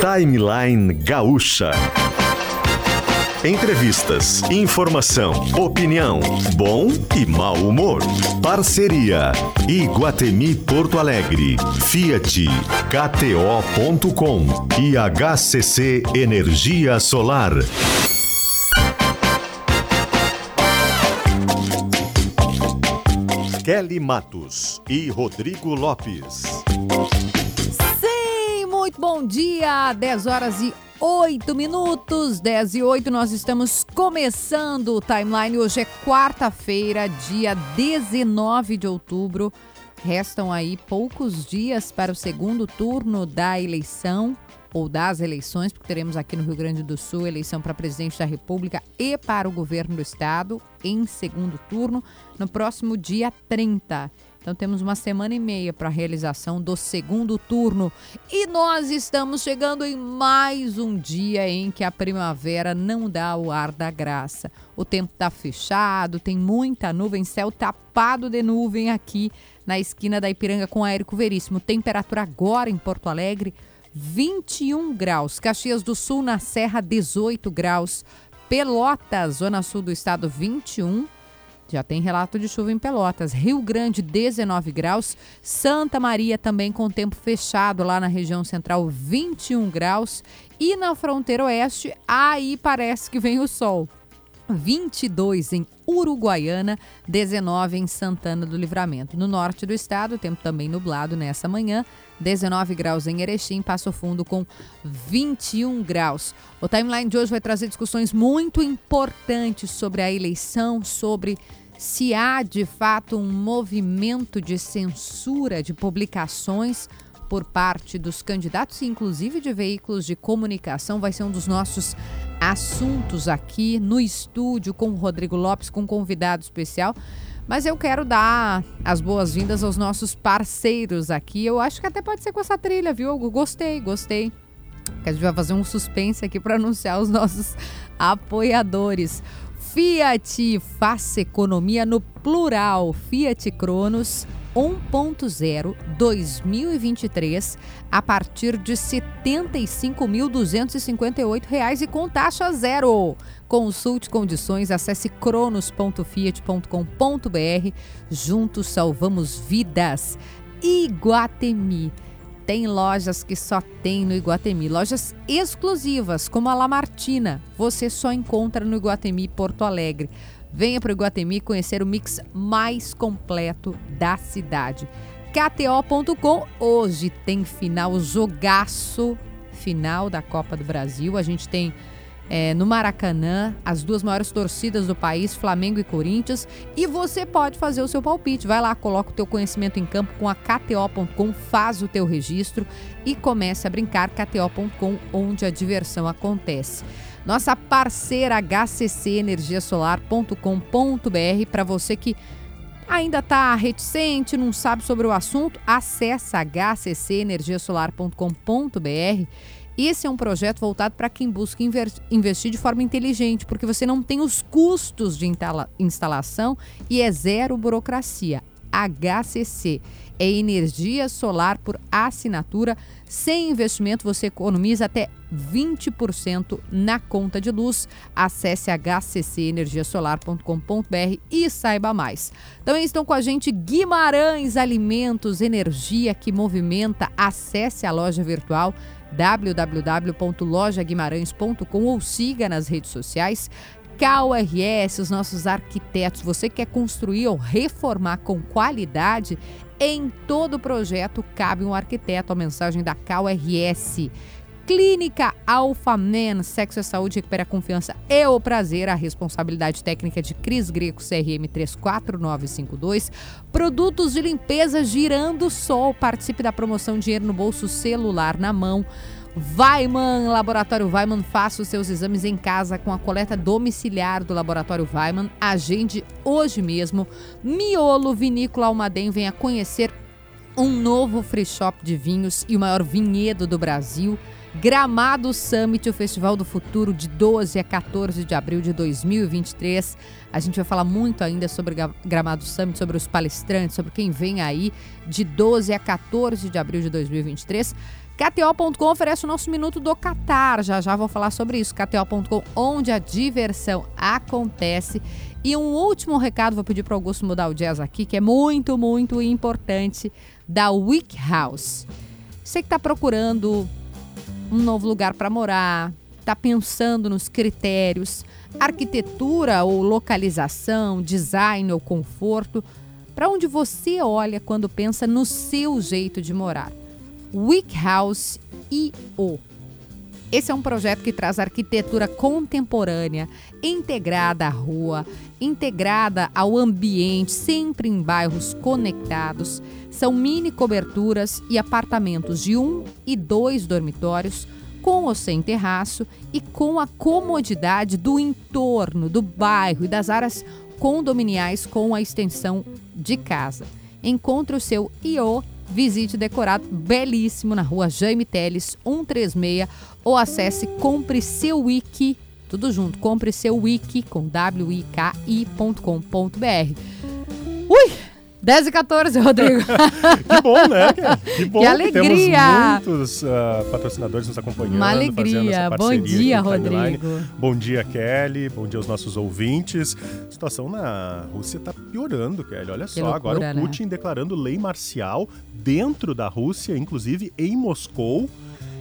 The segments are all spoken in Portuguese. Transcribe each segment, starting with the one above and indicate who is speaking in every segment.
Speaker 1: Timeline Gaúcha. Entrevistas, informação, opinião, bom e mau humor. Parceria Iguatemi Porto Alegre, Fiat, KTO.com e HCC Energia Solar. Kelly Matos e Rodrigo Lopes.
Speaker 2: Bom dia! 10 horas e 8 minutos, 10 e 8, nós estamos começando o timeline. Hoje é quarta-feira, dia 19 de outubro. Restam aí poucos dias para o segundo turno da eleição ou das eleições, porque teremos aqui no Rio Grande do Sul eleição para presidente da República e para o governo do estado em segundo turno no próximo dia 30. Então temos uma semana e meia para a realização do segundo turno e nós estamos chegando em mais um dia em que a primavera não dá o ar da graça. O tempo está fechado, tem muita nuvem, céu tapado de nuvem aqui na esquina da Ipiranga com Érico Veríssimo. Temperatura agora em Porto Alegre 21 graus. Caxias do Sul na Serra 18 graus. Pelotas, zona sul do estado 21 já tem relato de chuva em Pelotas. Rio Grande, 19 graus. Santa Maria também com tempo fechado lá na região central, 21 graus. E na fronteira oeste, aí parece que vem o sol. 22 em Uruguaiana, 19 em Santana do Livramento. No norte do estado, tempo também nublado nessa manhã, 19 graus em Erechim, Passo Fundo com 21 graus. O timeline de hoje vai trazer discussões muito importantes sobre a eleição, sobre se há de fato um movimento de censura de publicações por parte dos candidatos, inclusive de veículos de comunicação, vai ser um dos nossos assuntos aqui no estúdio com o Rodrigo Lopes, com um convidado especial. Mas eu quero dar as boas-vindas aos nossos parceiros aqui. Eu acho que até pode ser com essa trilha, viu? Gostei, gostei. A gente vai fazer um suspense aqui para anunciar os nossos apoiadores. Fiat, faça economia no plural. Fiat Cronos 1.0 2023 a partir de R$ 75.258 e com taxa zero. Consulte condições, acesse cronos.fiat.com.br. Juntos salvamos vidas. Iguatemi tem lojas que só tem no Iguatemi, lojas exclusivas, como a Lamartina. Você só encontra no Iguatemi Porto Alegre. Venha para o Iguatemi conhecer o mix mais completo da cidade. KTO.com hoje tem final jogaço, final da Copa do Brasil. A gente tem é, no Maracanã, as duas maiores torcidas do país, Flamengo e Corinthians. E você pode fazer o seu palpite. Vai lá, coloca o teu conhecimento em campo com a KTO.com, faz o teu registro e comece a brincar KTO.com, onde a diversão acontece. Nossa parceira hccenergiasolar.com.br para você que ainda está reticente, não sabe sobre o assunto, acesse hccenergiasolar.com.br esse é um projeto voltado para quem busca investir de forma inteligente, porque você não tem os custos de instalação e é zero burocracia. HCC é energia solar por assinatura. Sem investimento, você economiza até 20% na conta de luz. Acesse hccenergiasolar.com.br e saiba mais. Também estão com a gente Guimarães Alimentos, energia que movimenta. Acesse a loja virtual www.lojaguimarães.com ou siga nas redes sociais. KRS, os nossos arquitetos, você quer construir ou reformar com qualidade? Em todo projeto cabe um arquiteto, a mensagem da KRS. Clínica Alfamen, sexo é saúde, recupera a confiança e o prazer. A responsabilidade técnica de Cris Greco, CRM 34952. Produtos de limpeza Girando Sol. Participe da promoção Dinheiro no Bolso Celular na Mão. Weiman, Laboratório Weiman, faça os seus exames em casa com a coleta domiciliar do Laboratório Weiman. Agende hoje mesmo. Miolo Vinícola Almaden, venha conhecer um novo free shop de vinhos e o maior vinhedo do Brasil. Gramado Summit, o Festival do Futuro, de 12 a 14 de abril de 2023. A gente vai falar muito ainda sobre Gramado Summit, sobre os palestrantes, sobre quem vem aí de 12 a 14 de abril de 2023. KTO.com oferece o nosso minuto do Qatar. Já já vou falar sobre isso. KTO.com, onde a diversão acontece. E um último recado, vou pedir para o Augusto mudar o jazz aqui, que é muito, muito importante, da Week House. Você que está procurando um novo lugar para morar, está pensando nos critérios, arquitetura ou localização, design ou conforto, para onde você olha quando pensa no seu jeito de morar. Week House IO. Esse é um projeto que traz arquitetura contemporânea, integrada à rua, integrada ao ambiente, sempre em bairros conectados. São mini coberturas e apartamentos de um e dois dormitórios, com ou sem terraço e com a comodidade do entorno, do bairro e das áreas condominiais com a extensão de casa. Encontre o seu IO visite decorado belíssimo na rua Jaime Teles 136 ou acesse compre seu wiki, tudo junto, compre seu wiki com wiki.com.br. Ui! 10 e 14, Rodrigo.
Speaker 3: que bom, né? Que bom
Speaker 2: que alegria.
Speaker 3: temos muitos uh, patrocinadores nos acompanhando.
Speaker 2: Uma alegria. Bom dia, Rodrigo.
Speaker 3: Bom dia, Kelly. Bom dia aos nossos ouvintes. A situação na Rússia está piorando, Kelly. Olha
Speaker 2: que
Speaker 3: só,
Speaker 2: loucura,
Speaker 3: agora o
Speaker 2: né?
Speaker 3: Putin declarando lei marcial dentro da Rússia, inclusive em Moscou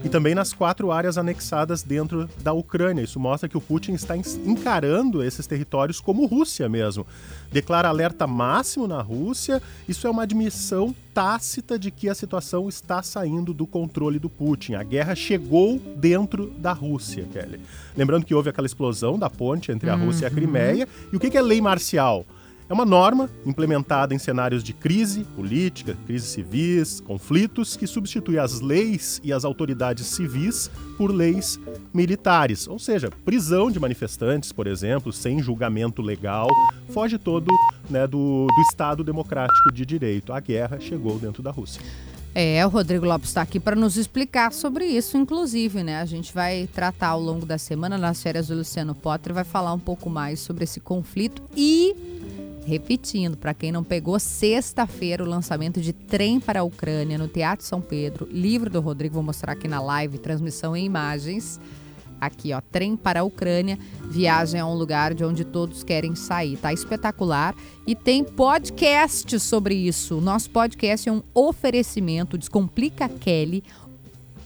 Speaker 3: e também nas quatro áreas anexadas dentro da Ucrânia. Isso mostra que o Putin está encarando esses territórios como Rússia mesmo. Declara alerta máximo na Rússia. Isso é uma admissão tácita de que a situação está saindo do controle do Putin. A guerra chegou dentro da Rússia, Kelly. Lembrando que houve aquela explosão da ponte entre a Rússia e a Crimeia. E o que é lei marcial? É uma norma implementada em cenários de crise política, crises civis, conflitos, que substitui as leis e as autoridades civis por leis militares. Ou seja, prisão de manifestantes, por exemplo, sem julgamento legal, foge todo né, do, do Estado democrático de direito. A guerra chegou dentro da Rússia.
Speaker 2: É, o Rodrigo Lopes está aqui para nos explicar sobre isso, inclusive, né? A gente vai tratar ao longo da semana, nas férias do Luciano Potter, vai falar um pouco mais sobre esse conflito e Repetindo, para quem não pegou, sexta-feira o lançamento de Trem para a Ucrânia no Teatro São Pedro, livro do Rodrigo, vou mostrar aqui na live, transmissão em imagens. Aqui, ó, Trem para a Ucrânia, viagem a um lugar de onde todos querem sair. Tá espetacular e tem podcast sobre isso. Nosso podcast é um oferecimento Descomplica Kelly,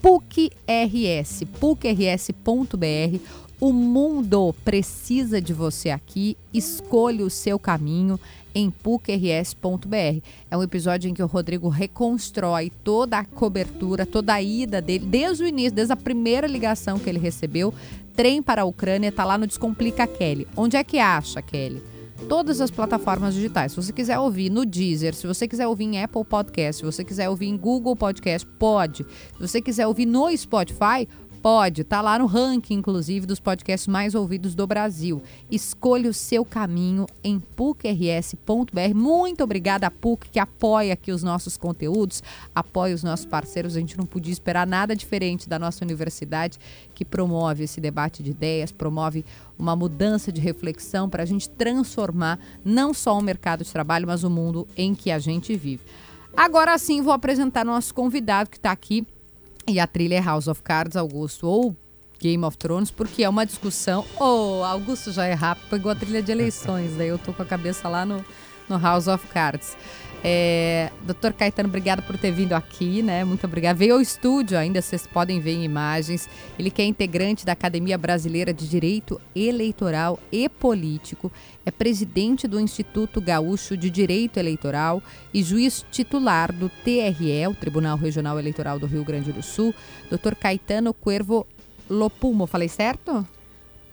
Speaker 2: PUC RS, pucrs.br. O mundo precisa de você aqui. Escolha o seu caminho em pucrs.br. É um episódio em que o Rodrigo reconstrói toda a cobertura, toda a ida dele, desde o início, desde a primeira ligação que ele recebeu. Trem para a Ucrânia está lá no Descomplica Kelly. Onde é que acha, Kelly? Todas as plataformas digitais. Se você quiser ouvir no Deezer, se você quiser ouvir em Apple Podcast, se você quiser ouvir em Google Podcast, pode. Se você quiser ouvir no Spotify, Pode, tá lá no ranking, inclusive, dos podcasts mais ouvidos do Brasil. Escolha o seu caminho em pucrs.br. Muito obrigada a PUC, que apoia aqui os nossos conteúdos, apoia os nossos parceiros. A gente não podia esperar nada diferente da nossa universidade, que promove esse debate de ideias, promove uma mudança de reflexão para a gente transformar não só o mercado de trabalho, mas o mundo em que a gente vive. Agora sim, vou apresentar nosso convidado que está aqui e a trilha é House of Cards, Augusto, ou Game of Thrones, porque é uma discussão. Oh, Augusto já é rápido, pegou a trilha de eleições, daí eu tô com a cabeça lá no, no House of Cards. É, Doutor Caetano, obrigado por ter vindo aqui, né? Muito obrigada. Veio ao estúdio ainda, vocês podem ver em imagens. Ele que é integrante da Academia Brasileira de Direito Eleitoral e Político, é presidente do Instituto Gaúcho de Direito Eleitoral e juiz titular do TRE, o Tribunal Regional Eleitoral do Rio Grande do Sul. Doutor Caetano Cuervo Lopumo, falei certo?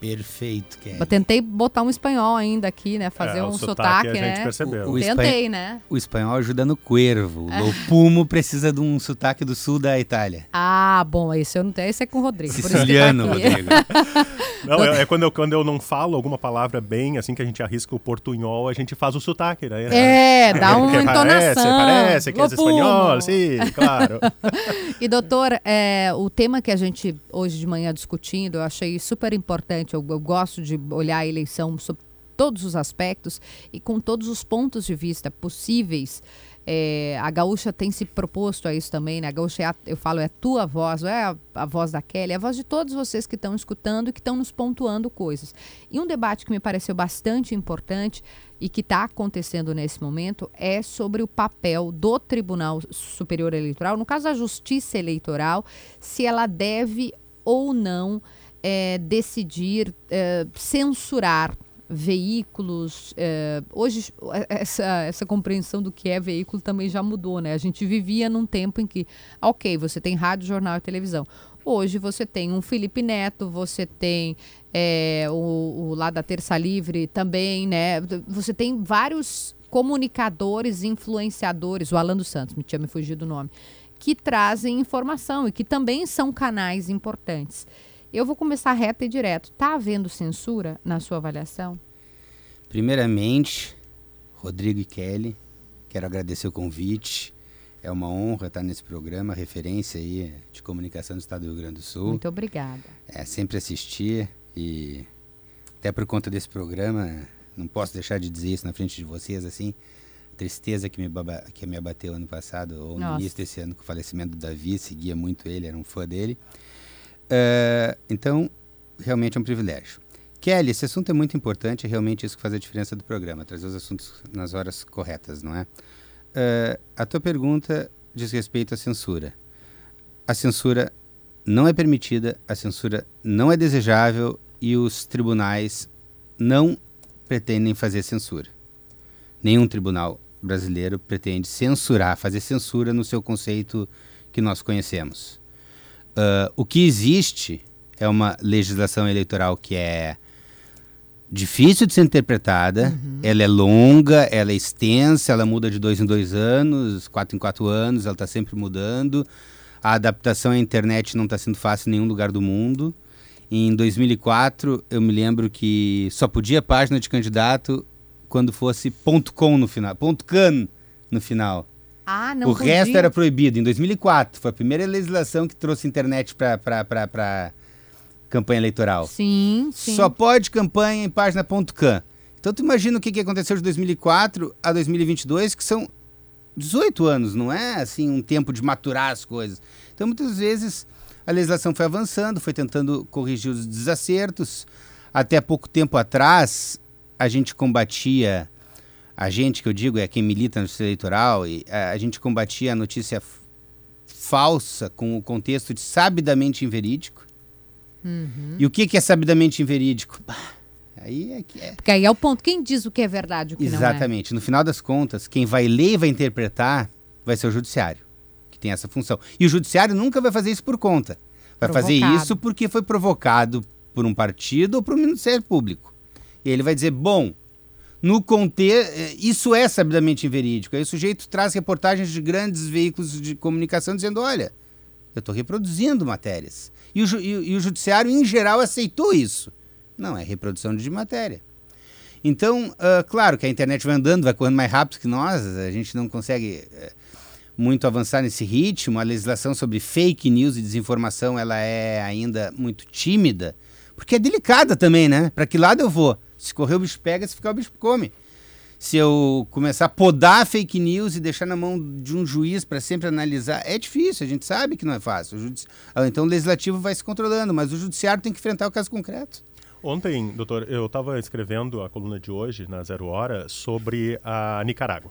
Speaker 4: Perfeito, Kelly.
Speaker 2: Eu tentei botar um espanhol ainda aqui, né? Fazer
Speaker 3: É, o
Speaker 2: um
Speaker 3: sotaque
Speaker 2: sotaque,
Speaker 3: a gente
Speaker 2: né?
Speaker 3: percebeu.
Speaker 4: O espan-
Speaker 2: Tentei, né?
Speaker 4: O espanhol ajuda no cuervo. O lopumo precisa de um sotaque do sul da Itália.
Speaker 2: Ah, bom, esse eu não tenho, esse é com o Rodrigo. por isso que tá
Speaker 4: Siciliano,
Speaker 2: aqui.
Speaker 4: Rodrigo.
Speaker 3: Não, é, é quando, eu, quando eu não falo alguma palavra bem, assim que a gente arrisca o portunhol, a gente faz o sotaque, né?
Speaker 2: É, dá uma
Speaker 3: Porque
Speaker 2: entonação.
Speaker 3: Parece, parece que é espanhol, sim, claro.
Speaker 2: E doutor, é, o tema que a gente hoje de manhã discutindo, eu achei super importante. Eu, eu gosto de olhar a eleição sob todos os aspectos e com todos os pontos de vista possíveis. É, a Gaúcha tem se proposto a isso também, né? A Gaúcha, é a, eu falo, é a tua voz, não é a, a, voz da Kelly, é a voz de todos vocês que estão escutando e que estão nos pontuando coisas. E um debate que me pareceu bastante importante e que está acontecendo nesse momento é sobre o papel do Tribunal Superior Eleitoral, no caso da Justiça Eleitoral, se ela deve ou não é, decidir é, censurar veículos. É, hoje, essa, essa compreensão do que é veículo também já mudou, né? A gente vivia num tempo em que, ok, você tem rádio, jornal e televisão. Hoje você tem um Felipe Neto, você tem é, o, o lá da Terça Livre também, né? Você tem vários comunicadores, influenciadores, o Alan dos Santos, me tinha me fugido o nome, que trazem informação e que também são canais importantes. Eu vou começar reto e direto. Está havendo censura na sua avaliação?
Speaker 4: Primeiramente, Rodrigo e Kelly, quero agradecer o convite. É uma honra estar nesse programa, referência aí de comunicação do Estado do Rio Grande do Sul.
Speaker 2: Muito obrigada.
Speaker 4: É sempre assistir e até por conta desse programa, não posso deixar de dizer isso na frente de vocês assim, tristeza que me, baba, que me abateu ano passado ou Nossa. no início desse ano com o falecimento do Davi, seguia muito ele, era um fã dele. Uh, então, realmente é um privilégio. Kelly, esse assunto é muito importante, é realmente isso que faz a diferença do programa, trazer os assuntos nas horas corretas, não é? Uh, a tua pergunta diz respeito à censura. A censura não é permitida, a censura não é desejável e os tribunais não pretendem fazer censura. Nenhum tribunal brasileiro pretende censurar, fazer censura no seu conceito que nós conhecemos. Uh, o que existe é uma legislação eleitoral que é difícil de ser interpretada, uhum. ela é longa, ela é extensa, ela muda de dois em dois anos, quatro em quatro anos, ela está sempre mudando. A adaptação à internet não está sendo fácil em nenhum lugar do mundo. Em 2004, eu me lembro que só podia página de candidato quando fosse .com no final, .can no final.
Speaker 2: Ah, não
Speaker 4: o
Speaker 2: podia.
Speaker 4: resto era proibido. Em 2004, foi a primeira legislação que trouxe internet para campanha eleitoral.
Speaker 2: Sim, sim.
Speaker 4: Só pode campanha em página.com. Então tu imagina o que, que aconteceu de 2004 a 2022, que são 18 anos, não é assim um tempo de maturar as coisas. Então muitas vezes a legislação foi avançando, foi tentando corrigir os desacertos. Até pouco tempo atrás, a gente combatia a gente que eu digo é quem milita no sistema eleitoral, e a, a gente combatia a notícia falsa com o contexto de sabidamente inverídico. Uhum. E o que, que é sabidamente inverídico? aí é que é.
Speaker 2: Porque aí é o ponto. Quem diz o que é verdade o que
Speaker 4: Exatamente.
Speaker 2: não
Speaker 4: é? No final das contas, quem vai ler e vai interpretar vai ser o judiciário, que tem essa função. E o judiciário nunca vai fazer isso por conta. Vai provocado. fazer isso porque foi provocado por um partido ou por um Ministério Público. E ele vai dizer: bom, no contexto. Eh, isso é sabidamente inverídico. Aí o sujeito traz reportagens de grandes veículos de comunicação dizendo: olha, eu estou reproduzindo matérias. E o, e, e o judiciário, em geral, aceitou isso. Não, é reprodução de matéria. Então, uh, claro que a internet vai andando, vai correndo mais rápido que nós, a gente não consegue uh, muito avançar nesse ritmo. A legislação sobre fake news e desinformação ela é ainda muito tímida, porque é delicada também, né? Para que lado eu vou? Se correr o bicho pega, se ficar o bicho come. Se eu começar a podar fake news e deixar na mão de um juiz para sempre analisar, é difícil, a gente sabe que não é fácil. O judici... Ah, então o legislativo vai se controlando, mas o judiciário tem que enfrentar o caso concreto.
Speaker 3: Ontem, doutor, eu estava escrevendo a coluna de hoje, na Zero Hora, sobre a Nicarágua.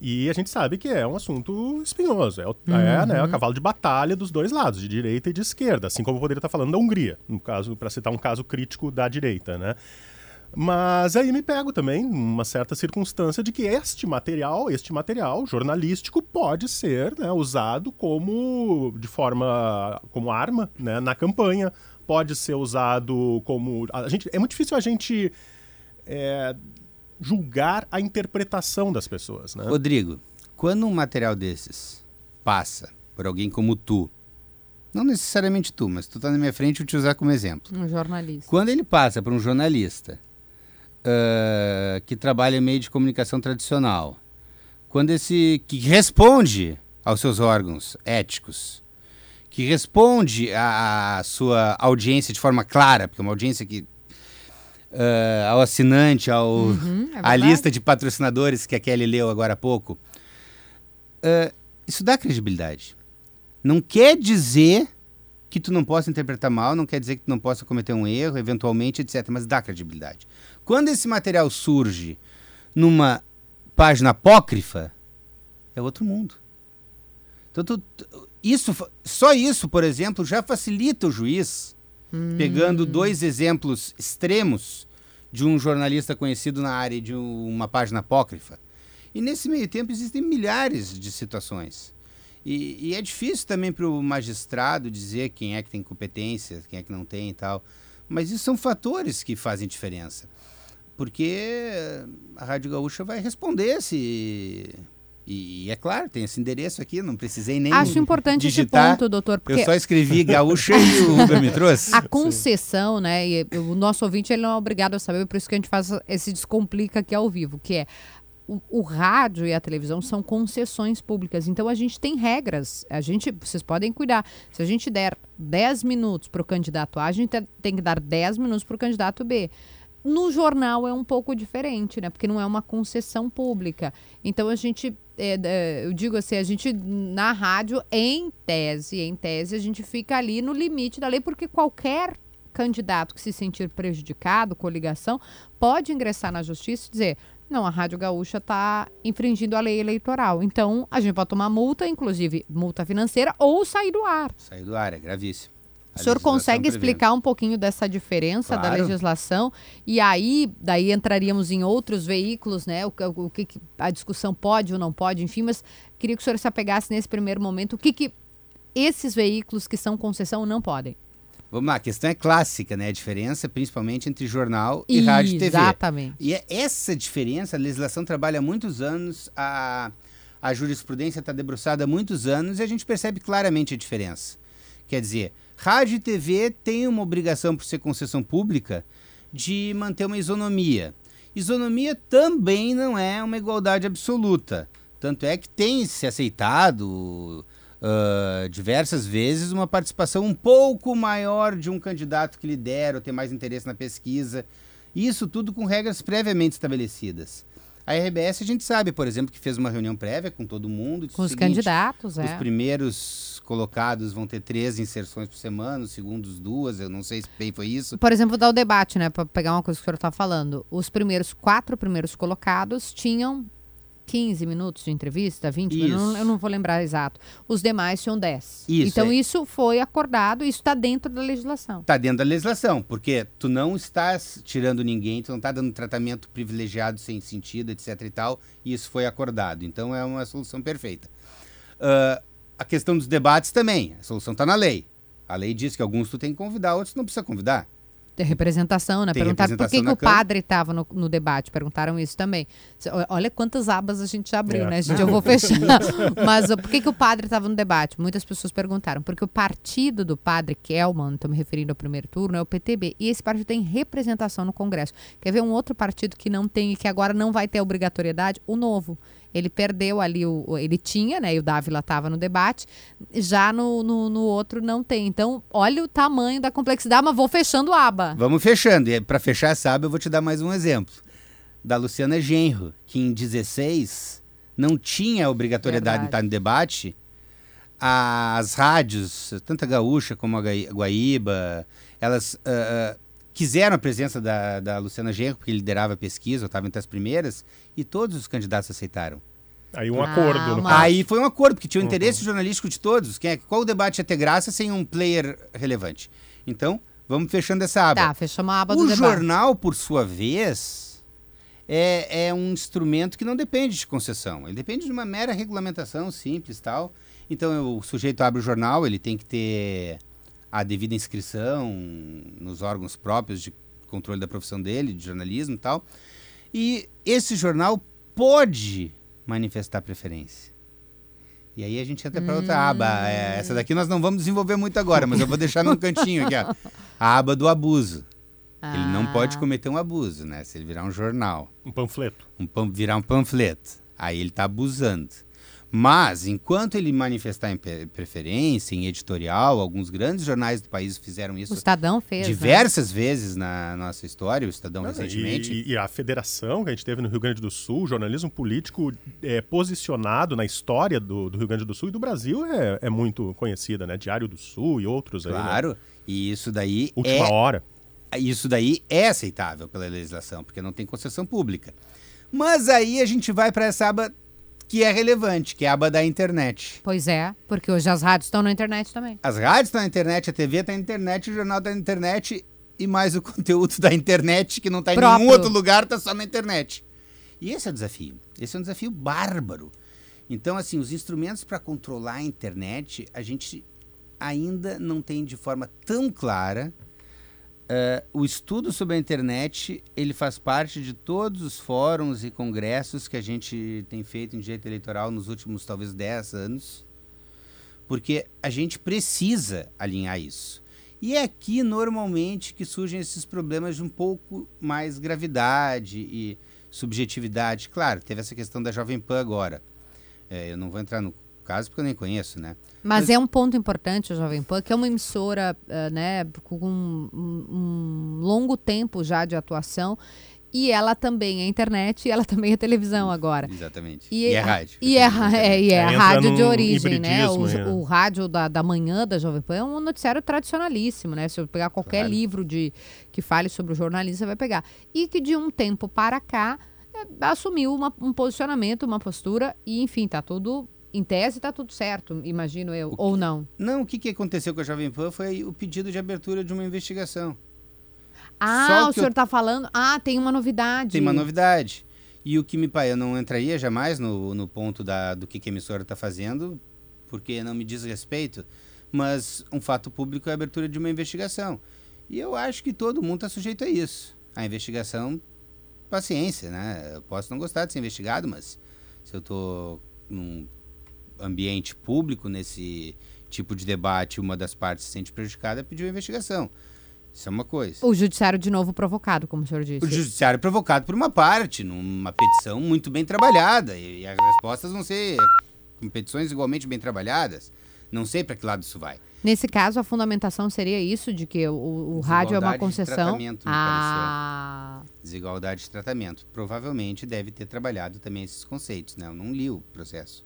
Speaker 3: E a gente sabe que é um assunto espinhoso. É, o, uhum. é né, o cavalo de batalha dos dois lados, de direita e de esquerda. Assim como eu poderia estar falando da Hungria, no caso, para citar um caso crítico da direita, né? Mas aí me pego também uma certa circunstância de que este material, este material jornalístico pode ser né, usado como de forma como arma né, na campanha, pode ser usado como a gente é muito difícil a gente é, julgar a interpretação das pessoas, né?
Speaker 4: Rodrigo, quando um material desses passa por alguém como tu, não necessariamente tu, mas tu tá na minha frente, eu te usar como exemplo.
Speaker 2: Um jornalista.
Speaker 4: Quando ele passa por um jornalista uh, que trabalha em meio de comunicação tradicional, quando esse que responde aos seus órgãos éticos, que responde à, sua audiência de forma clara, porque é uma audiência que uh, ao assinante, ao, uhum, é à lista de patrocinadores que a Kelly leu agora há pouco, uh, isso dá credibilidade. Não quer dizer que tu não possa interpretar mal, não quer dizer que tu não possa cometer um erro, eventualmente, etc. Mas dá credibilidade. Quando esse material surge numa página apócrifa, é outro mundo. Então, tu, isso, só isso, por exemplo, já facilita o juiz, hum. pegando dois exemplos extremos de um jornalista conhecido na área de uma página apócrifa. E nesse meio tempo existem milhares de situações. E, e é difícil também para o magistrado dizer quem é que tem competência, quem é que não tem e tal. Mas isso são fatores que fazem diferença. Porque a Rádio Gaúcha vai responder se e, é claro, tem esse endereço aqui, não precisei nem
Speaker 2: Acho importante
Speaker 4: digitar.
Speaker 2: esse ponto, doutor.
Speaker 4: Porque eu só escrevi gaúcha e o Uber me trouxe.
Speaker 2: A concessão, né? E o nosso ouvinte ele não é obrigado a saber, por isso que a gente faz esse descomplica aqui ao vivo, que é o, o, rádio e a televisão são concessões públicas. Então a gente tem regras. A gente, vocês podem cuidar. Se a gente der 10 minutos para o candidato A, a gente tem que dar 10 minutos para o candidato B. No jornal é um pouco diferente, né? Porque não é uma concessão pública. Então a gente, é, eu digo assim, a gente na rádio, em tese, em tese, a gente fica ali no limite da lei, porque qualquer candidato que se sentir prejudicado, coligação, pode ingressar na justiça e dizer: não, a Rádio Gaúcha está infringindo a lei eleitoral. Então, a gente pode tomar multa, inclusive multa financeira, ou sair do ar.
Speaker 4: Sair do ar, é gravíssimo.
Speaker 2: O senhor consegue explicar um pouquinho dessa diferença claro. da legislação? E aí, daí entraríamos em outros veículos, né? O, o, o que, a discussão pode ou não pode, enfim, mas queria que o senhor se apegasse nesse primeiro momento. O que, que esses veículos que são concessão não podem?
Speaker 4: Vamos lá, a questão é clássica, né? A diferença principalmente entre jornal e, e rádio e TV.
Speaker 2: Exatamente.
Speaker 4: E é essa diferença, a legislação trabalha há muitos anos, a, a jurisprudência está debruçada há muitos anos e a gente percebe claramente a diferença. Quer dizer, Rádio e TV têm uma obrigação, por ser concessão pública, de manter uma isonomia. Isonomia também não é uma igualdade absoluta. Tanto é que tem se aceitado uh, diversas vezes uma participação um pouco maior de um candidato que lidera ou tem mais interesse na pesquisa. Isso tudo com regras previamente estabelecidas. A RBS a gente sabe, por exemplo, que fez uma reunião prévia com todo mundo.
Speaker 2: Com os seguinte, candidatos,
Speaker 4: é. Os primeiros colocados vão ter três inserções por semana, os segundos duas, eu não sei se bem foi isso.
Speaker 2: Por exemplo, dar o debate, né, para pegar uma coisa que o senhor está falando. Os primeiros quatro primeiros colocados tinham 15 minutos de entrevista, 20 isso. minutos, eu não vou lembrar exato. Os demais tinham 10. Isso, então é. isso foi acordado, isso está dentro da legislação.
Speaker 4: Está dentro da legislação, porque tu não estás tirando ninguém, tu não está dando tratamento privilegiado sem sentido, etc e tal, e isso foi acordado. Então é uma solução perfeita. Uh, a questão dos debates também, a solução está na lei. A lei diz que alguns tu tem que convidar, outros não precisa convidar.
Speaker 2: Tem representação, né? Tem Perguntaram por que, que o padre estava no, no, debate. Perguntaram isso também. Olha quantas abas a gente já abriu, é. né? Gente, eu vou fechar. Mas por que, que o padre estava no debate? Muitas pessoas perguntaram. Porque o partido do padre Kelman, estou me referindo ao primeiro turno, é o PTB. E esse partido tem representação no Congresso. Quer ver um outro partido que não tem e que agora não vai ter obrigatoriedade? O Novo. Ele perdeu ali, o, ele tinha, né? E o Dávila estava no debate. Já no, no, no, outro não tem. Então, olha o tamanho da complexidade, mas vou fechando a aba.
Speaker 4: Vamos fechando. E para fechar essa aba, eu vou te dar mais um exemplo. Da Luciana Genro, que em 16 não tinha obrigatoriedade Verdade. de estar no debate. As rádios, tanto a Gaúcha como a Guaíba, elas uh, quiseram a presença da, da Luciana Genro, porque liderava a pesquisa, estava entre as primeiras, e todos os candidatos aceitaram.
Speaker 3: Aí um ah, acordo.
Speaker 4: Uma... Aí foi um acordo, porque tinha o uhum. interesse jornalístico de todos. Quem é, qual o debate ia ter graça sem um player relevante? Então, vamos fechando essa aba.
Speaker 2: Tá, fechamos a aba
Speaker 4: o
Speaker 2: do
Speaker 4: debate. O jornal, por sua vez, é, é um instrumento que não depende de concessão. Ele depende de uma mera regulamentação simples tal. Então, o sujeito abre o jornal, ele tem que ter a devida inscrição nos órgãos próprios de controle da profissão dele, de jornalismo e tal. E esse jornal pode manifestar preferência. E aí a gente entra para hum. outra aba. É, essa daqui nós não vamos desenvolver muito agora, mas eu vou deixar num cantinho aqui, ó. A aba do abuso. Ah. Ele não pode ah. cometer um abuso, né? Se ele virar um jornal.
Speaker 3: Um panfleto.
Speaker 4: Um virar um panfleto. Aí ele está abusando. Mas, enquanto ele manifestar em preferência, em editorial, alguns grandes jornais do país fizeram isso.
Speaker 2: O Estadão fez.
Speaker 4: Né? Diversas né? vezes na nossa história, o Estadão Não, recentemente.
Speaker 3: E, e, a federação que a gente teve no Rio Grande do Sul, jornalismo político é, posicionado na história do, do, Rio Grande do Sul e do Brasil é, é muito conhecida, né? Diário do Sul e outros
Speaker 4: claro,
Speaker 3: aí.
Speaker 4: Né? Claro, né? e isso daí.
Speaker 3: Última
Speaker 4: é...
Speaker 3: hora.
Speaker 4: Isso daí é aceitável pela legislação, porque não tem concessão pública. Mas aí a gente vai para essa aba que é relevante, que é a aba da internet.
Speaker 2: Pois é, porque hoje as rádios estão na internet também.
Speaker 4: As rádios estão na internet, a TV está na internet, o jornal está na internet e mais o conteúdo da internet que não está em nenhum outro lugar, está só na internet. E esse é o desafio. Esse é um desafio bárbaro. Então, assim, os instrumentos para controlar a internet, a gente ainda não tem de forma tão clara Uh, o estudo sobre a internet ele faz parte de todos os fóruns e congressos que a gente tem feito em direito eleitoral nos últimos talvez 10 anos, porque a gente precisa alinhar isso. E é aqui normalmente que surgem esses problemas de um pouco mais gravidade e subjetividade. Claro, teve essa questão da Jovem Pan agora. É, eu não vou entrar no caso porque eu nem conheço, né?
Speaker 2: Mas, Mas, é um ponto importante a Jovem Pan, que é uma emissora, uh, né, com um, um, longo tempo já de atuação. E ela também é internet e ela também é televisão agora.
Speaker 4: Exatamente. E, e é rádio.
Speaker 2: E é, é, e é, é rádio de origem, né? O, é. o, rádio da, da manhã da Jovem Pan é um noticiário tradicionalíssimo, né? Se eu pegar qualquer claro. livro de que fale sobre o jornalismo, você vai pegar. E que de um tempo para cá é, assumiu uma, um posicionamento, uma postura, e enfim, tá tudo em tese está tudo certo, imagino eu, que, ou não?
Speaker 4: Não, o que, que aconteceu com a Jovem Pan foi o pedido de abertura de uma investigação.
Speaker 2: Ah, o senhor está eu... falando. Ah, tem uma novidade.
Speaker 4: Tem uma novidade. E o que me pai, eu não entraria jamais no, no ponto da, do que, que a emissora está fazendo, porque não me diz respeito, mas um fato público é a abertura de uma investigação. E eu acho que todo mundo está sujeito a isso. A investigação, paciência, né? Eu posso não gostar de ser investigado, mas se eu estou num ambiente público, nesse tipo de debate, uma das partes se sente prejudicada, pediu investigação. Isso é uma coisa.
Speaker 2: O judiciário de novo provocado, como o senhor disse.
Speaker 4: O judiciário provocado por uma parte, numa petição muito bem trabalhada. E, e as respostas vão ser com petições igualmente bem trabalhadas. Não sei para que lado isso vai.
Speaker 2: Nesse caso, a fundamentação seria isso, de que o, o rádio é uma concessão?
Speaker 4: De ah. Desigualdade de tratamento. Provavelmente deve ter trabalhado também esses conceitos. Né? Eu não li o processo.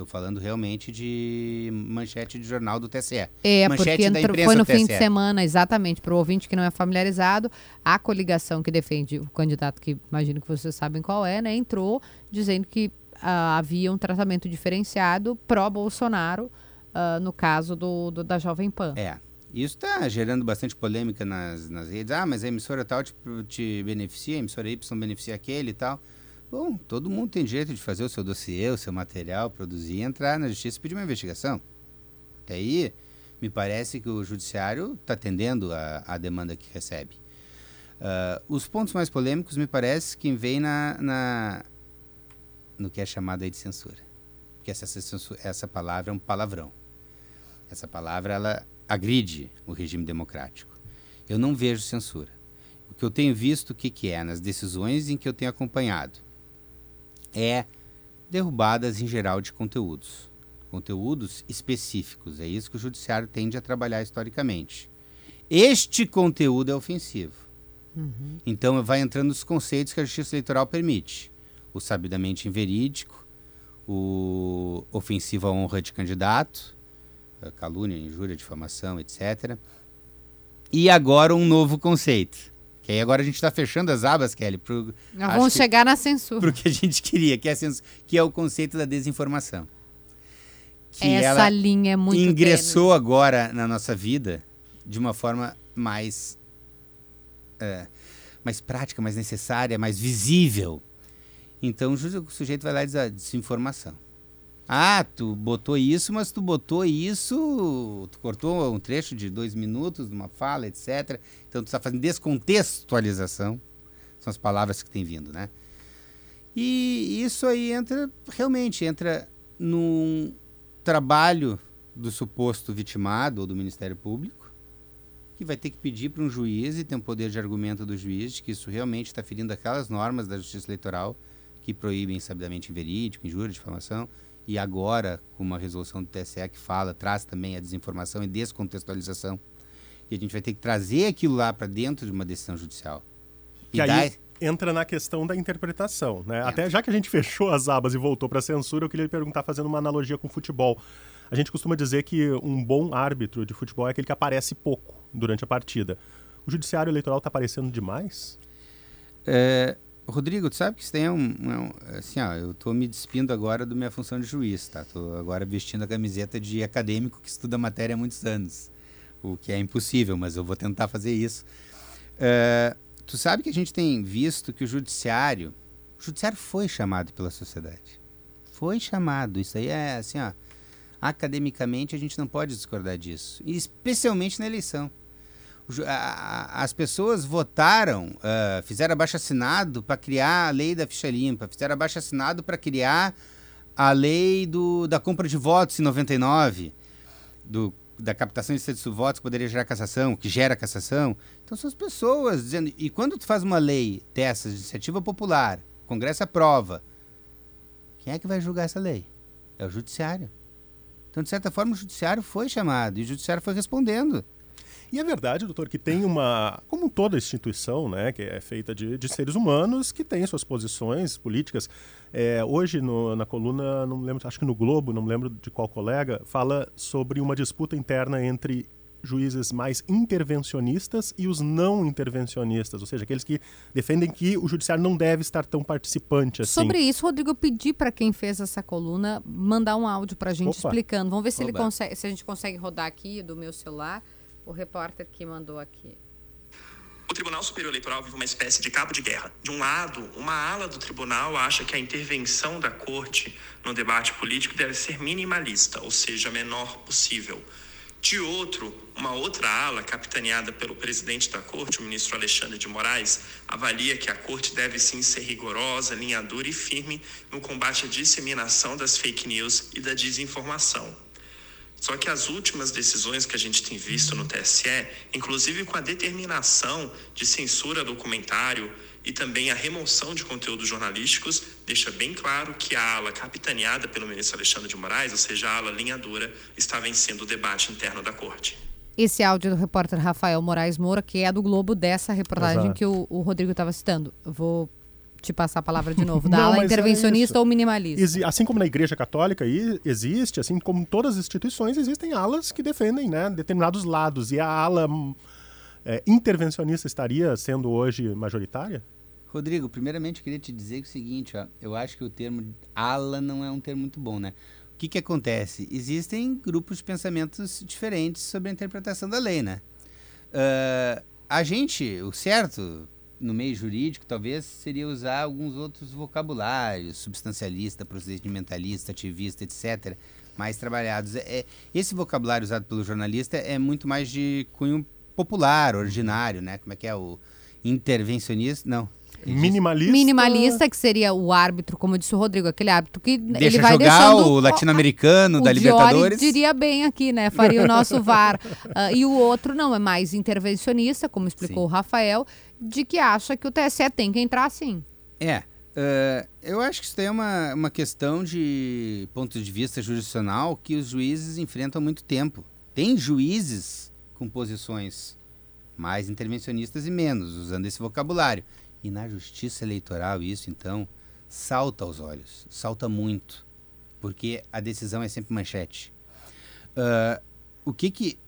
Speaker 4: Estou falando realmente de manchete de jornal do TSE.
Speaker 2: É, manchete porque entrou, foi no fim de semana, exatamente, para o ouvinte que não é familiarizado, a coligação que defende o candidato, que imagino que vocês sabem qual é, né, entrou dizendo que uh, havia um tratamento diferenciado pró-Bolsonaro, uh, no caso do, do, da Jovem Pan.
Speaker 4: É. Isso está gerando bastante polêmica nas, nas redes. Ah, mas a emissora tal te, te beneficia, a emissora Y beneficia aquele e tal. Bom, todo mundo tem direito de fazer o seu dossiê, o seu material, produzir, entrar na justiça e pedir uma investigação. Até aí, me parece que o judiciário está atendendo a, a, demanda que recebe. Uh, os pontos mais polêmicos me parece que vem na, na no que é chamado aí de censura. Porque essa, essa palavra é um palavrão. Essa palavra ela agride o regime democrático. Eu não vejo censura. O que eu tenho visto, o que, que é? Nas decisões em que eu tenho acompanhado é derrubadas em geral de conteúdos. Conteúdos específicos. É isso que o judiciário tende a trabalhar historicamente. Este conteúdo é ofensivo. Uhum. Então vai entrando nos conceitos que a justiça eleitoral permite. O sabidamente inverídico, o ofensivo à honra de candidato, calúnia, injúria, difamação, etc. E agora um novo conceito, que aí agora a gente está fechando as abas, Kelly. Pro,
Speaker 2: Nós vamos chegar na censura.
Speaker 4: Para o que a gente queria, que é, censura, que é o conceito da desinformação.
Speaker 2: Que Essa linha é muito
Speaker 4: ingressou tênue. agora na nossa vida de uma forma mais, é, mais prática, mais necessária, mais visível. Então o sujeito vai lá e diz a desinformação. Ah, tu botou isso, mas tu botou isso, tu cortou um trecho de dois minutos uma fala, etc. Então tu está fazendo descontextualização. São as palavras que têm vindo, né? E isso aí entra, realmente, entra num trabalho do suposto vitimado ou do Ministério Público, que vai ter que pedir para um juiz e tem um poder de argumento do juiz de que isso realmente está ferindo aquelas normas da justiça eleitoral que proíbem sabidamente inverídico, injúria, difamação, e agora com uma resolução do TSE que fala, traz também a desinformação e descontextualização. E a gente vai ter que trazer aquilo lá para dentro de uma decisão judicial.
Speaker 3: E, e aí entra na questão da interpretação, né? É. Até já que a gente fechou as abas e voltou para a censura, eu queria lhe perguntar fazendo uma analogia com o futebol. A gente costuma dizer que um bom árbitro de futebol é aquele que aparece pouco durante a partida. O judiciário eleitoral está aparecendo demais?
Speaker 4: É, Rodrigo, tu sabe que isso tem um, um, assim, ó, eu estou me despindo agora da minha função de juiz, tá? Tô agora vestindo a camiseta de acadêmico que estuda matéria há muitos anos, o que é impossível, mas eu vou tentar fazer isso. É, tu sabe que a gente tem visto que o judiciário, o judiciário foi chamado pela sociedade, foi chamado. Isso aí é assim, ó, academicamente a gente não pode discordar disso, especialmente na eleição as pessoas votaram, uh, fizeram abaixo assinado para criar a lei da ficha limpa, fizeram abaixo assinado para criar a lei do, da compra de votos em 99, do, da captação de de votos que poderia gerar cassação, que gera cassação. Então são as pessoas dizendo. E quando tu faz uma lei dessas, de iniciativa popular, Congresso aprova, quem é que vai julgar essa lei? É o Judiciário. Então, de certa forma, o Judiciário foi chamado e o Judiciário foi respondendo.
Speaker 3: E é verdade, doutor, que tem uma. Como toda instituição, né, que é feita de, de seres humanos que têm suas posições políticas. É, hoje, no, na coluna, não lembro, acho que no Globo, não lembro de qual colega, fala sobre uma disputa interna entre juízes mais intervencionistas e os não intervencionistas, ou seja, aqueles que defendem que o judiciário não deve estar tão participante assim.
Speaker 2: Sobre isso, Rodrigo, eu pedi para quem fez essa coluna mandar um áudio para a gente Opa. explicando. Vamos ver se, ele consegue, se a gente consegue rodar aqui do meu celular o repórter que mandou aqui.
Speaker 5: O Tribunal Superior Eleitoral vive uma espécie de cabo de guerra. De um lado, uma ala do tribunal acha que a intervenção da corte no debate político deve ser minimalista, ou seja, menor possível. De outro, uma outra ala, capitaneada pelo presidente da corte, o ministro Alexandre de Moraes, avalia que a corte deve sim ser rigorosa, linha dura e firme no combate à disseminação das fake news e da desinformação. Só que as últimas decisões que a gente tem visto no TSE, inclusive com a determinação de censura documentário e também a remoção de conteúdos jornalísticos, deixa bem claro que a ala capitaneada pelo ministro Alexandre de Moraes, ou seja, a ala linha dura, está vencendo o debate interno da corte.
Speaker 2: Esse áudio do repórter Rafael Moraes Moura, que é do Globo dessa reportagem Exato. que o, o Rodrigo estava citando. vou te passar a palavra de novo, da Não, ala é intervencionista é ou minimalista.
Speaker 3: Assim como na Igreja Católica existe, assim como todas as instituições, existem alas que defendem né, determinados lados. E a ala é, intervencionista estaria sendo hoje majoritária?
Speaker 4: Rodrigo, primeiramente eu queria te dizer o seguinte, ó, eu acho que o termo ala não é um termo muito bom, né? O que, que acontece? Existem grupos de pensamentos diferentes sobre a interpretação da lei, né? Uh, a gente, o certo, no meio jurídico, talvez, seria usar alguns outros vocabulários, substancialista, procedimentalista, ativista, etc., mais trabalhados. É, esse vocabulário usado pelo jornalista é muito mais de cunho popular, ordinário, né? Como é que é o intervencionista? Não,
Speaker 3: Minimalista.
Speaker 2: Minimalista, que seria o árbitro, como disse o Rodrigo, aquele árbitro que
Speaker 4: Deixa
Speaker 2: ele vai
Speaker 4: jogar
Speaker 2: deixando
Speaker 4: o latino-americano da Libertadores.
Speaker 2: diria bem aqui, né? Faria o nosso VAR. Uh, e o outro não, é mais intervencionista, como explicou sim. o Rafael, de que acha que o TSE tem que entrar sim.
Speaker 4: É. Uh, eu acho que isso daí é uma, uma questão de ponto de vista jurisdicional que os juízes enfrentam há muito tempo. Tem juízes com posições mais intervencionistas e menos, usando esse vocabulário. E na justiça eleitoral, isso então salta aos olhos, salta muito, porque a decisão é sempre manchete. Uh, o que que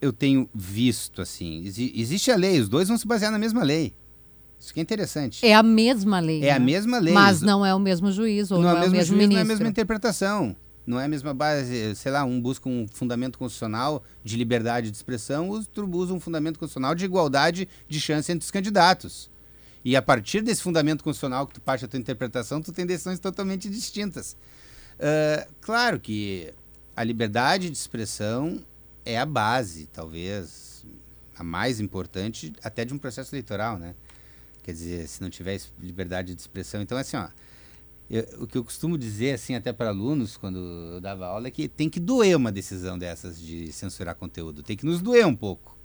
Speaker 4: eu tenho visto assim? existe a lei, os dois vão se basear na mesma lei. Isso que é interessante.
Speaker 2: É a mesma lei.
Speaker 4: É né? a mesma lei.
Speaker 2: Mas não é o mesmo juiz ou não, não é, o mesmo, mesmo juiz,
Speaker 4: ministro. Não é a mesma interpretação. Não é a mesma base, sei lá, um busca um fundamento constitucional de liberdade de expressão, o outro usa um fundamento constitucional de igualdade de chance entre os candidatos. E a partir desse fundamento constitucional que tu parte a tua interpretação, tu tem decisões totalmente distintas. Uh, claro que a liberdade de expressão é a base, talvez, a mais importante até de um processo eleitoral, né? Quer dizer, se não tiver liberdade de expressão. Então, assim, ó, eu, o que eu costumo dizer, assim, até para alunos, quando eu dava aula, é que tem que doer uma decisão dessas de censurar conteúdo. Tem que nos doer um pouco.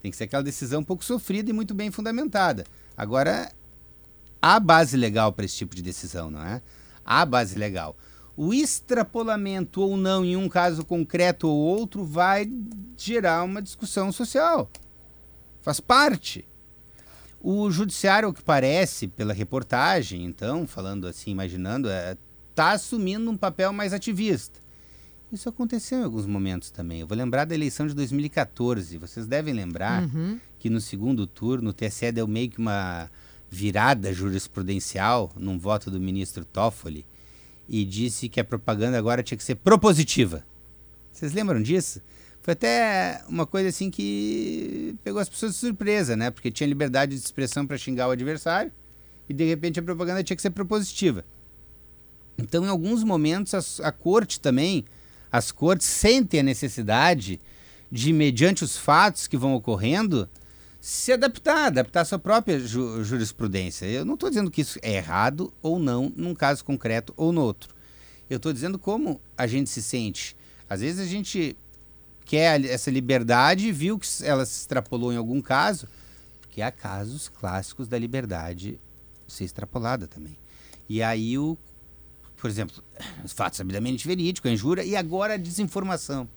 Speaker 4: Tem que ser aquela decisão um pouco sofrida e muito bem fundamentada. Agora, há base legal para esse tipo de decisão, não é? Há base legal. O extrapolamento ou não em um caso concreto ou outro vai gerar uma discussão social. Faz parte. O judiciário, o que parece, pela reportagem, então, falando assim, imaginando, está é, tá assumindo um papel mais ativista. Isso aconteceu em alguns momentos também. Eu vou lembrar da eleição de 2014. Vocês devem lembrar
Speaker 2: uhum.
Speaker 4: que no segundo turno o TSE deu meio que uma virada jurisprudencial num voto do ministro Toffoli e disse que a propaganda agora tinha que ser propositiva. Vocês lembram disso? Foi até uma coisa assim que pegou as pessoas de surpresa, né? Porque tinha liberdade de expressão para xingar o adversário e de repente a propaganda tinha que ser propositiva. Então, em alguns momentos, a, a corte também, as cortes sentem a necessidade de, mediante os fatos que vão ocorrendo, se adaptar, adaptar a sua própria ju jurisprudência. Eu não estou dizendo que isso é errado ou não, num caso concreto ou no outro. Eu estou dizendo como a gente se sente. Às vezes a gente quer essa liberdade viu que ela se extrapolou em algum caso, porque há casos clássicos da liberdade ser extrapolada também. E aí, o, por exemplo, os fatos sabidamente verídicos, a injúria e agora a desinformação.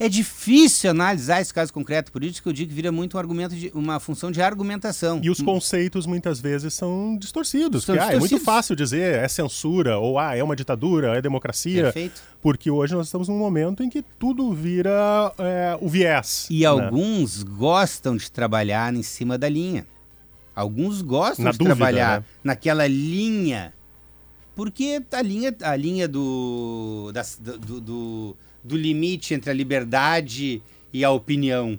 Speaker 4: É difícil analisar esse caso concreto, por isso que eu digo que vira muito um argumento de uma função de argumentação.
Speaker 3: E os conceitos muitas vezes são distorcidos. São distorcidos. Ah, é muito fácil dizer é censura, ou ah, é uma ditadura, é democracia.
Speaker 4: Perfeito.
Speaker 3: Porque hoje nós estamos num momento em que tudo vira é, o viés.
Speaker 4: E né? alguns gostam de trabalhar em cima da linha. Alguns gostam
Speaker 3: Na
Speaker 4: de
Speaker 3: dúvida,
Speaker 4: trabalhar
Speaker 3: né?
Speaker 4: naquela linha. Porque a linha, a linha do, das, do, do do limite entre a liberdade e a opinião,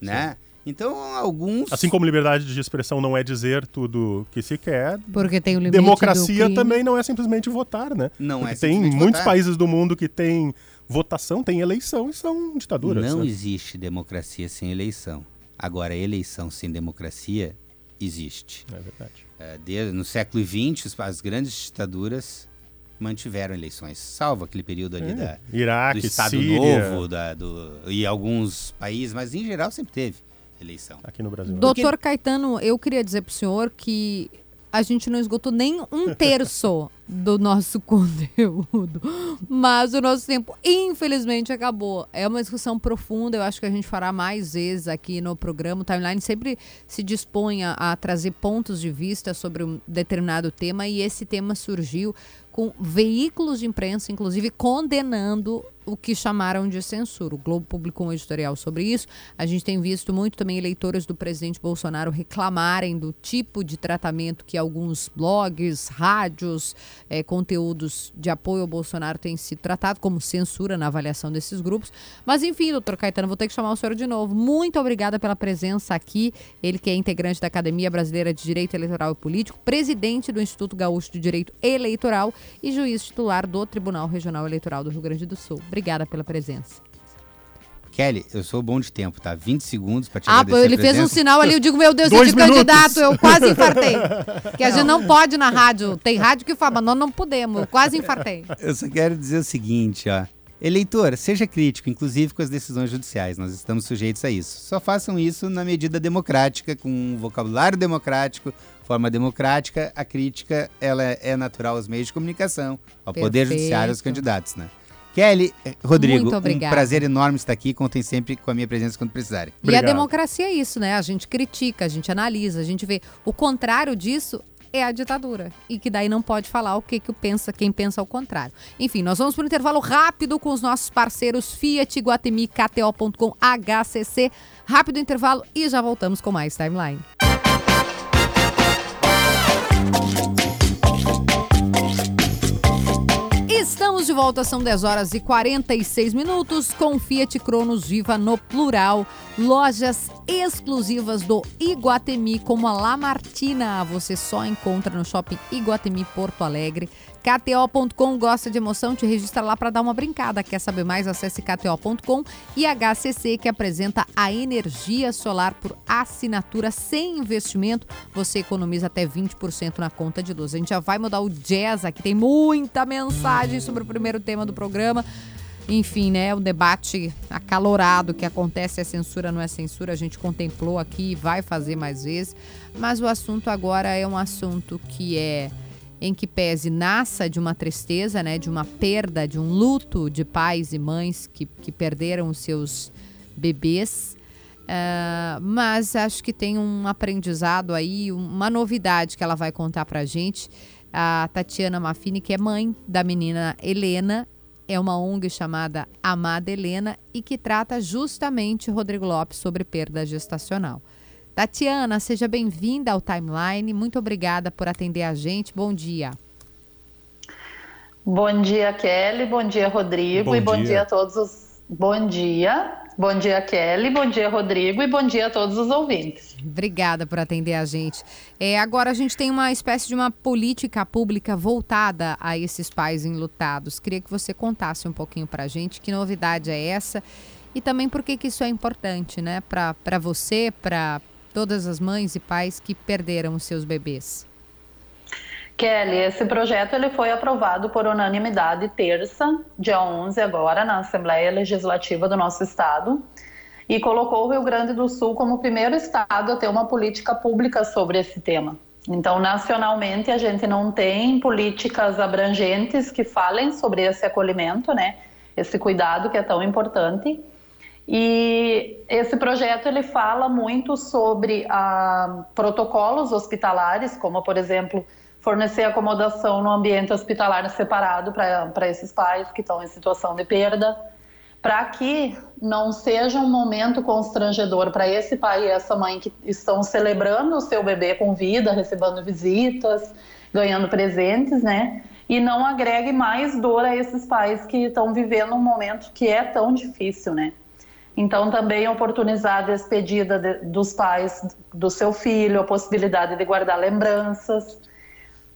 Speaker 4: né? Sim. Então, alguns.
Speaker 3: Assim como liberdade de expressão não é dizer tudo que se quer.
Speaker 2: Porque tem o limite.
Speaker 3: Democracia também não é simplesmente votar, né?
Speaker 4: Não
Speaker 3: Porque
Speaker 4: é
Speaker 3: Tem muitos votar. países do mundo que têm votação, tem eleição e são ditaduras.
Speaker 4: Não
Speaker 3: né?
Speaker 4: existe democracia sem eleição. Agora, eleição sem democracia existe.
Speaker 3: É verdade.
Speaker 4: É, desde, no século XX, as grandes ditaduras mantiveram eleições, salvo aquele período ali é. da,
Speaker 3: Iraque,
Speaker 4: do Estado
Speaker 3: Síria.
Speaker 4: Novo da, do, e alguns países, mas em geral sempre teve eleição.
Speaker 3: Aqui no Brasil.
Speaker 2: Doutor Caetano, eu queria dizer para o senhor que a gente não esgotou nem um terço do nosso conteúdo. Mas o nosso tempo, infelizmente, acabou. É uma discussão profunda, eu acho que a gente fará mais vezes aqui no programa. O Timeline sempre se dispõe a trazer pontos de vista sobre um determinado tema e esse tema surgiu com veículos de imprensa, inclusive, condenando o que chamaram de censura. O Globo publicou um editorial sobre isso. A gente tem visto muito também eleitores do presidente Bolsonaro reclamarem do tipo de tratamento que alguns blogs, rádios, eh, conteúdos de apoio ao Bolsonaro têm sido tratados como censura na avaliação desses grupos. Mas enfim, doutor Caetano, vou ter que chamar o senhor de novo. Muito obrigada pela presença aqui. Ele que é integrante da Academia Brasileira de Direito Eleitoral e Político, presidente do Instituto Gaúcho de Direito Eleitoral e juiz titular do Tribunal Regional Eleitoral do Rio Grande do Sul. Obrigada pela presença.
Speaker 4: Kelly, eu sou bom de tempo, tá? 20 segundos para te
Speaker 2: Ah, pô, ele fez um sinal ali, eu digo, meu Deus, de candidato, eu quase infartei. Que a gente não pode na rádio. Tem rádio que fala, mas nós não podemos, eu quase infartei.
Speaker 4: Eu só quero dizer o seguinte, ó. Eleitor, seja crítico, inclusive com as decisões judiciais. Nós estamos sujeitos a isso. Só façam isso na medida democrática, com um vocabulário democrático, forma democrática. A crítica ela é natural aos meios de comunicação, ao Perfeito. Poder Judiciário, aos candidatos, né? Kelly, eh, Rodrigo, um prazer enorme estar aqui. Contem sempre com a minha presença quando precisarem.
Speaker 2: Obrigado. E a democracia é isso, né? A gente critica, a gente analisa, a gente vê. O contrário disso é a ditadura. E que daí não pode falar o que, que pensa, quem pensa ao contrário. Enfim, nós vamos para um intervalo rápido com os nossos parceiros Fiat, Guatemi, KTO.com, HCC. Rápido intervalo e já voltamos com mais Timeline. Estamos de volta, são 10 horas e 46 minutos com Fiat Cronos Viva no plural. Lojas exclusivas do Iguatemi, como a La Martina, você só encontra no Shopping Iguatemi Porto Alegre. KTO.com gosta de emoção, te registra lá para dar uma brincada. Quer saber mais? Acesse KTO.com e HCC que apresenta a energia solar por assinatura sem investimento. Você economiza até 20% na conta de luz. A gente já vai mudar o jazz aqui, tem muita mensagem sobre o primeiro tema do programa. Enfim, né, o debate acalorado que acontece é censura não é censura, a gente contemplou aqui e vai fazer mais vezes, mas o assunto agora é um assunto que é em que pese nasça de uma tristeza, né, de uma perda, de um luto de pais e mães que, que perderam os seus bebês. Uh, mas acho que tem um aprendizado aí, uma novidade que ela vai contar pra gente. A Tatiana Mafini, que é mãe da menina Helena, é uma ONG chamada Amada Helena e que trata justamente, Rodrigo Lopes, sobre perda gestacional. Tatiana, seja bem-vinda ao Timeline. Muito obrigada por atender a gente. Bom dia.
Speaker 6: Bom dia, Kelly. Bom dia, Rodrigo. Bom e bom dia. dia a todos os. Bom dia. Bom dia, Kelly. Bom dia, Rodrigo. E bom dia a todos os ouvintes.
Speaker 2: Obrigada por atender a gente. É, agora a gente tem uma espécie de uma política pública voltada a esses pais enlutados. Queria que você contasse um pouquinho para a gente que novidade é essa e também por que isso é importante, né? Para você, para todas as mães e pais que perderam os seus bebês.
Speaker 6: Kelly, esse projeto ele foi aprovado por unanimidade terça, dia 11 agora, na Assembleia Legislativa do nosso estado, e colocou o Rio Grande do Sul como o primeiro estado a ter uma política pública sobre esse tema. Então, nacionalmente, a gente não tem políticas abrangentes que falem sobre esse acolhimento, né? Esse cuidado que é tão importante. E esse projeto ele fala muito sobre ah, protocolos hospitalares, como por exemplo fornecer acomodação no ambiente hospitalar separado para esses pais que estão em situação de perda, para que não seja um momento constrangedor para esse pai e essa mãe que estão celebrando o seu bebê com vida, recebendo visitas, ganhando presentes, né? E não agregue mais dor a esses pais que estão vivendo um momento que é tão difícil, né? Então, também oportunizar a despedida de, dos pais do seu filho, a possibilidade de guardar lembranças,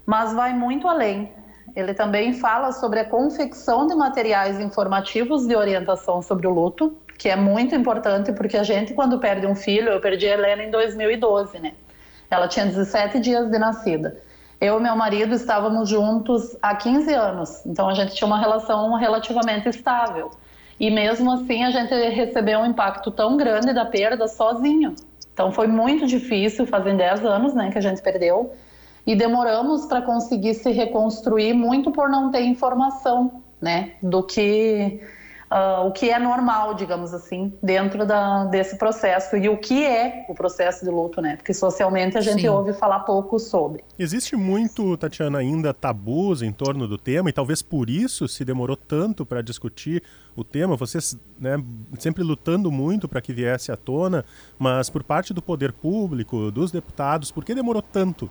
Speaker 6: mas vai muito além. Ele também fala sobre a confecção de materiais informativos de orientação sobre o luto, que é muito importante porque a gente, quando perde um filho, eu perdi a Helena em 2012, né? Ela tinha 17 dias de nascida. Eu e meu marido estávamos juntos há 15 anos, então a gente tinha uma relação relativamente estável. E mesmo assim a gente recebeu um impacto tão grande da perda sozinho. Então foi muito difícil, fazem 10 anos né, que a gente perdeu. E demoramos para conseguir se reconstruir muito por não ter informação né, do que uh, o que é normal, digamos assim, dentro da, desse processo e o que é o processo de luto, né? Porque socialmente a gente Sim. ouve falar pouco sobre.
Speaker 3: Existe muito, Tatiana, ainda tabus em torno do tema e talvez por isso se demorou tanto para discutir o tema. Vocês, né, sempre lutando muito para que viesse à tona, mas por parte do poder público, dos deputados, por que demorou tanto?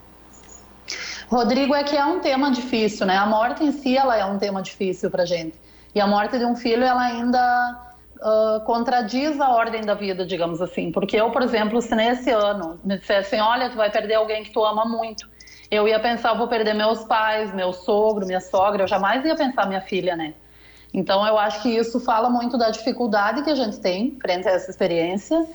Speaker 6: Rodrigo, é que é um tema difícil, né? A morte em si ela é um tema difícil para gente. E a morte de um filho, ela ainda uh, contradiz a ordem da vida, digamos assim. Porque eu, por exemplo, se nesse ano me dissessem, olha, tu vai perder alguém que tu ama muito, eu ia pensar, vou perder meus pais, meu sogro, minha sogra, eu jamais ia pensar minha filha, né? Então, eu acho que isso fala muito da dificuldade que a gente tem frente a essa experiência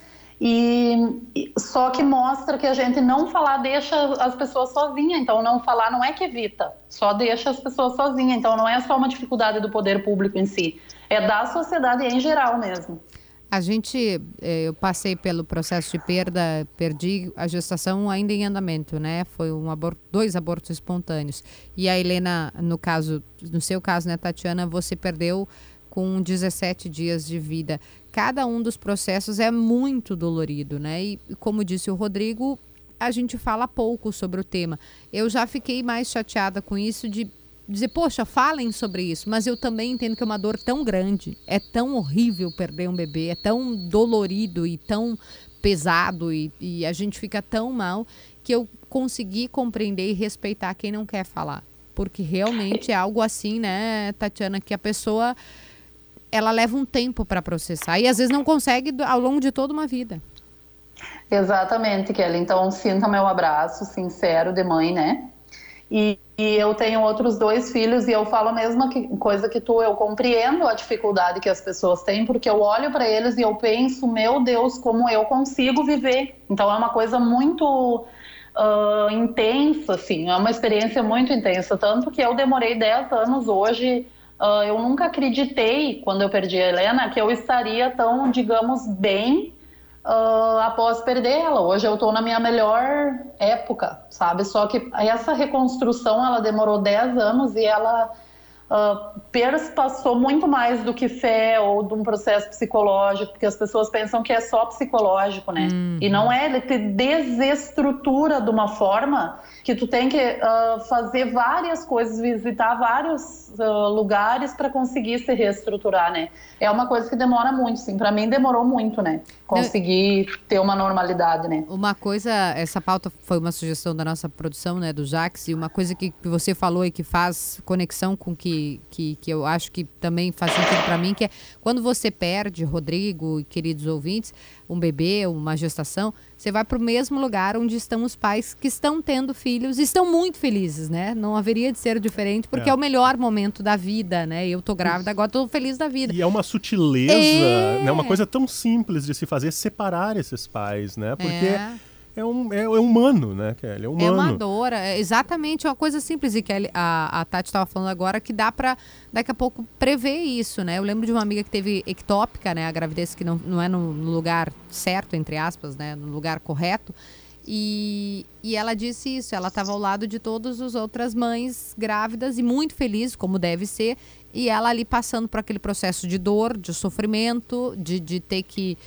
Speaker 6: e só que mostra que a gente não falar deixa as pessoas sozinhas. Então, não falar não é que evita, só deixa as pessoas sozinhas. Então, não é só uma dificuldade do poder público em si, é da sociedade em geral mesmo.
Speaker 2: A gente, eh, eu passei pelo processo de perda, perdi a gestação ainda em andamento, né? Foi um aborto, dois abortos espontâneos. E a Helena, no caso, no seu caso, né, Tatiana, você perdeu com 17 dias de vida. Cada um dos processos é muito dolorido, né? E como disse o Rodrigo, a gente fala pouco sobre o tema. Eu já fiquei mais chateada com isso de dizer, poxa, falem sobre isso, mas eu também entendo que é uma dor tão grande, é tão horrível perder um bebê, é tão dolorido e tão pesado e, e a gente fica tão mal que eu consegui compreender e respeitar quem não quer falar. Porque realmente é algo assim, né, Tatiana, que a pessoa ela leva um tempo para processar e às vezes não consegue ao longo de toda uma vida.
Speaker 6: Exatamente, Kelly. Então, sinta meu abraço sincero de mãe, né? E, e, eu tenho outros dois filhos e eu falo a mesma que, coisa que tu. Eu compreendo a dificuldade que as pessoas têm, porque eu olho para eles e eu penso, meu Deus, como eu consigo viver. Então, é uma coisa muito uh, intensa, assim. É uma experiência muito intensa. Tanto que eu demorei 10 anos hoje Uh, eu nunca acreditei, quando eu perdi a Helena, que eu estaria tão, digamos, bem uh, após perder ela. Hoje eu estou na minha melhor época, sabe? Só que essa reconstrução ela demorou 10 anos e ela uh, passou muito mais do que fé ou de um processo psicológico, porque as pessoas pensam que é só psicológico, né? Uhum. E não é, ele te desestrutura de uma forma que tu tem que uh, fazer várias coisas, visitar vários uh, lugares para conseguir se reestruturar, né? É uma coisa que demora muito, sim. Para mim demorou muito, né? Conseguir ter uma normalidade, né?
Speaker 2: Uma coisa, essa pauta foi uma sugestão da nossa produção, né, do Jax, e uma coisa que você falou e que faz conexão com que que, que eu acho que também faz sentido para mim, que é quando você perde, Rodrigo e queridos ouvintes, um bebê, uma gestação, você vai para o mesmo lugar onde estão os pais que estão tendo filhos e estão muito felizes, né? Não haveria de ser diferente, porque é, é o melhor momento da vida, né? Eu tô grávida, agora tô feliz da vida.
Speaker 3: E é uma sutileza, é. né? Uma coisa tão simples de se fazer, separar esses pais, né? Porque... É é, um, é, é, humano, né, Kelly? É humano.
Speaker 2: É uma dor, é exatamente uma coisa simples. E que a, a Tati estava falando agora que dá para daqui a pouco prever isso, né? Eu lembro de uma amiga que teve ectópica, né? A gravidez que não, não é no, no lugar certo, entre aspas, né? No lugar correto. E, e ela disse isso, ela estava ao lado de todas as outras mães grávidas e muito feliz, como deve ser, e ela ali passando por aquele processo de dor, de sofrimento, de, de ter que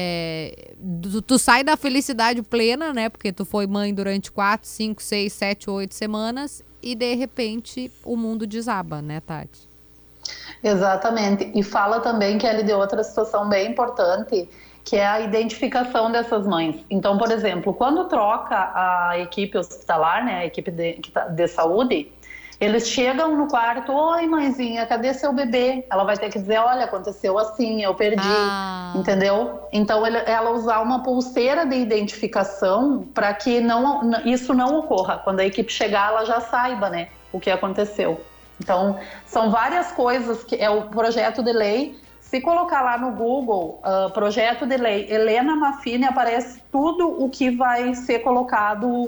Speaker 2: é, tu, tu, sai da felicidade plena, né? Porque tu foi mãe durante 4, 5, 6, 7, 8 semanas e de repente o mundo desaba, né, Tati?
Speaker 6: Exatamente. E fala também que ele deu outra situação bem importante, que é a identificação dessas mães. Então, por exemplo, quando troca a equipe hospitalar, né, a equipe de, tá, de saúde, eles chegam no quarto, oi mãezinha, cadê seu bebê? Ela vai ter que dizer, olha, aconteceu assim, eu perdi, ah. entendeu? Então ela usar uma pulseira de identificação para que não, isso não ocorra. Quando a equipe chegar, ela já saiba, né, o que aconteceu. Então são várias coisas que é o projeto de lei. Se colocar lá no Google, uh, projeto de lei Helena Maffini, aparece tudo o que vai ser colocado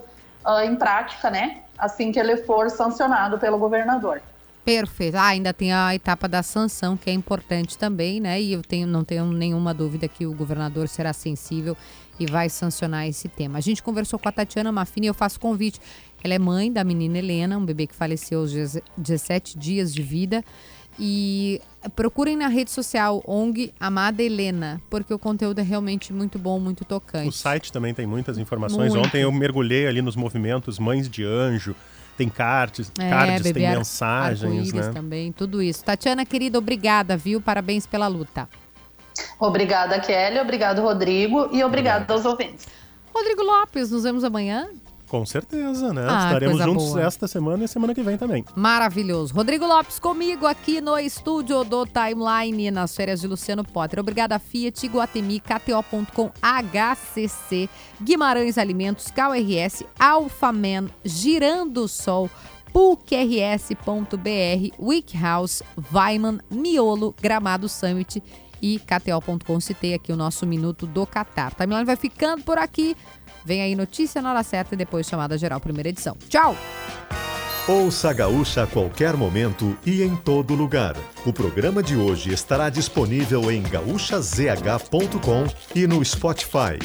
Speaker 6: uh, em prática, né? Assim que ele for sancionado pelo governador.
Speaker 2: Perfeito. Ah, ainda tem a etapa da sanção, que é importante também, né? E eu tenho, não tenho nenhuma dúvida que o governador será sensível e vai sancionar esse tema. A gente conversou com a Tatiana Mafini e eu faço convite. Ela é mãe da menina Helena, um bebê que faleceu aos 17 dias de vida. E procurem na rede social ONG Amada Helena, porque o conteúdo é realmente muito bom, muito tocante. O
Speaker 3: site também tem muitas informações. Muito. Ontem eu mergulhei ali nos movimentos Mães de Anjo, tem cards, é, cards tem mensagens, né?
Speaker 2: também, tudo isso. Tatiana, querida, obrigada, viu? Parabéns pela luta.
Speaker 6: Obrigada, Kelly, obrigado, Rodrigo, e obrigado aos ouvintes.
Speaker 2: Rodrigo Lopes, nos vemos amanhã.
Speaker 3: Com certeza, né? Ah, Estaremos juntos boa. esta semana e semana que vem também.
Speaker 2: Maravilhoso. Rodrigo Lopes comigo aqui no estúdio do Timeline nas férias de Luciano Potter. Obrigada Fiat, Guatemi, KTO.com, HCC, Guimarães Alimentos, KRS, Alfaman, Girando Sol, PUCRS.br, Wickhouse, Weiman, Miolo, Gramado Summit e KTO.com. Citei aqui o nosso minuto do Qatar. Timeline vai ficando por aqui. Vem aí notícia na hora certa e depois chamada geral primeira edição. Tchau!
Speaker 1: Ouça a Gaúcha a qualquer momento e em todo lugar. O programa de hoje estará disponível em gaúchazh.com e no Spotify.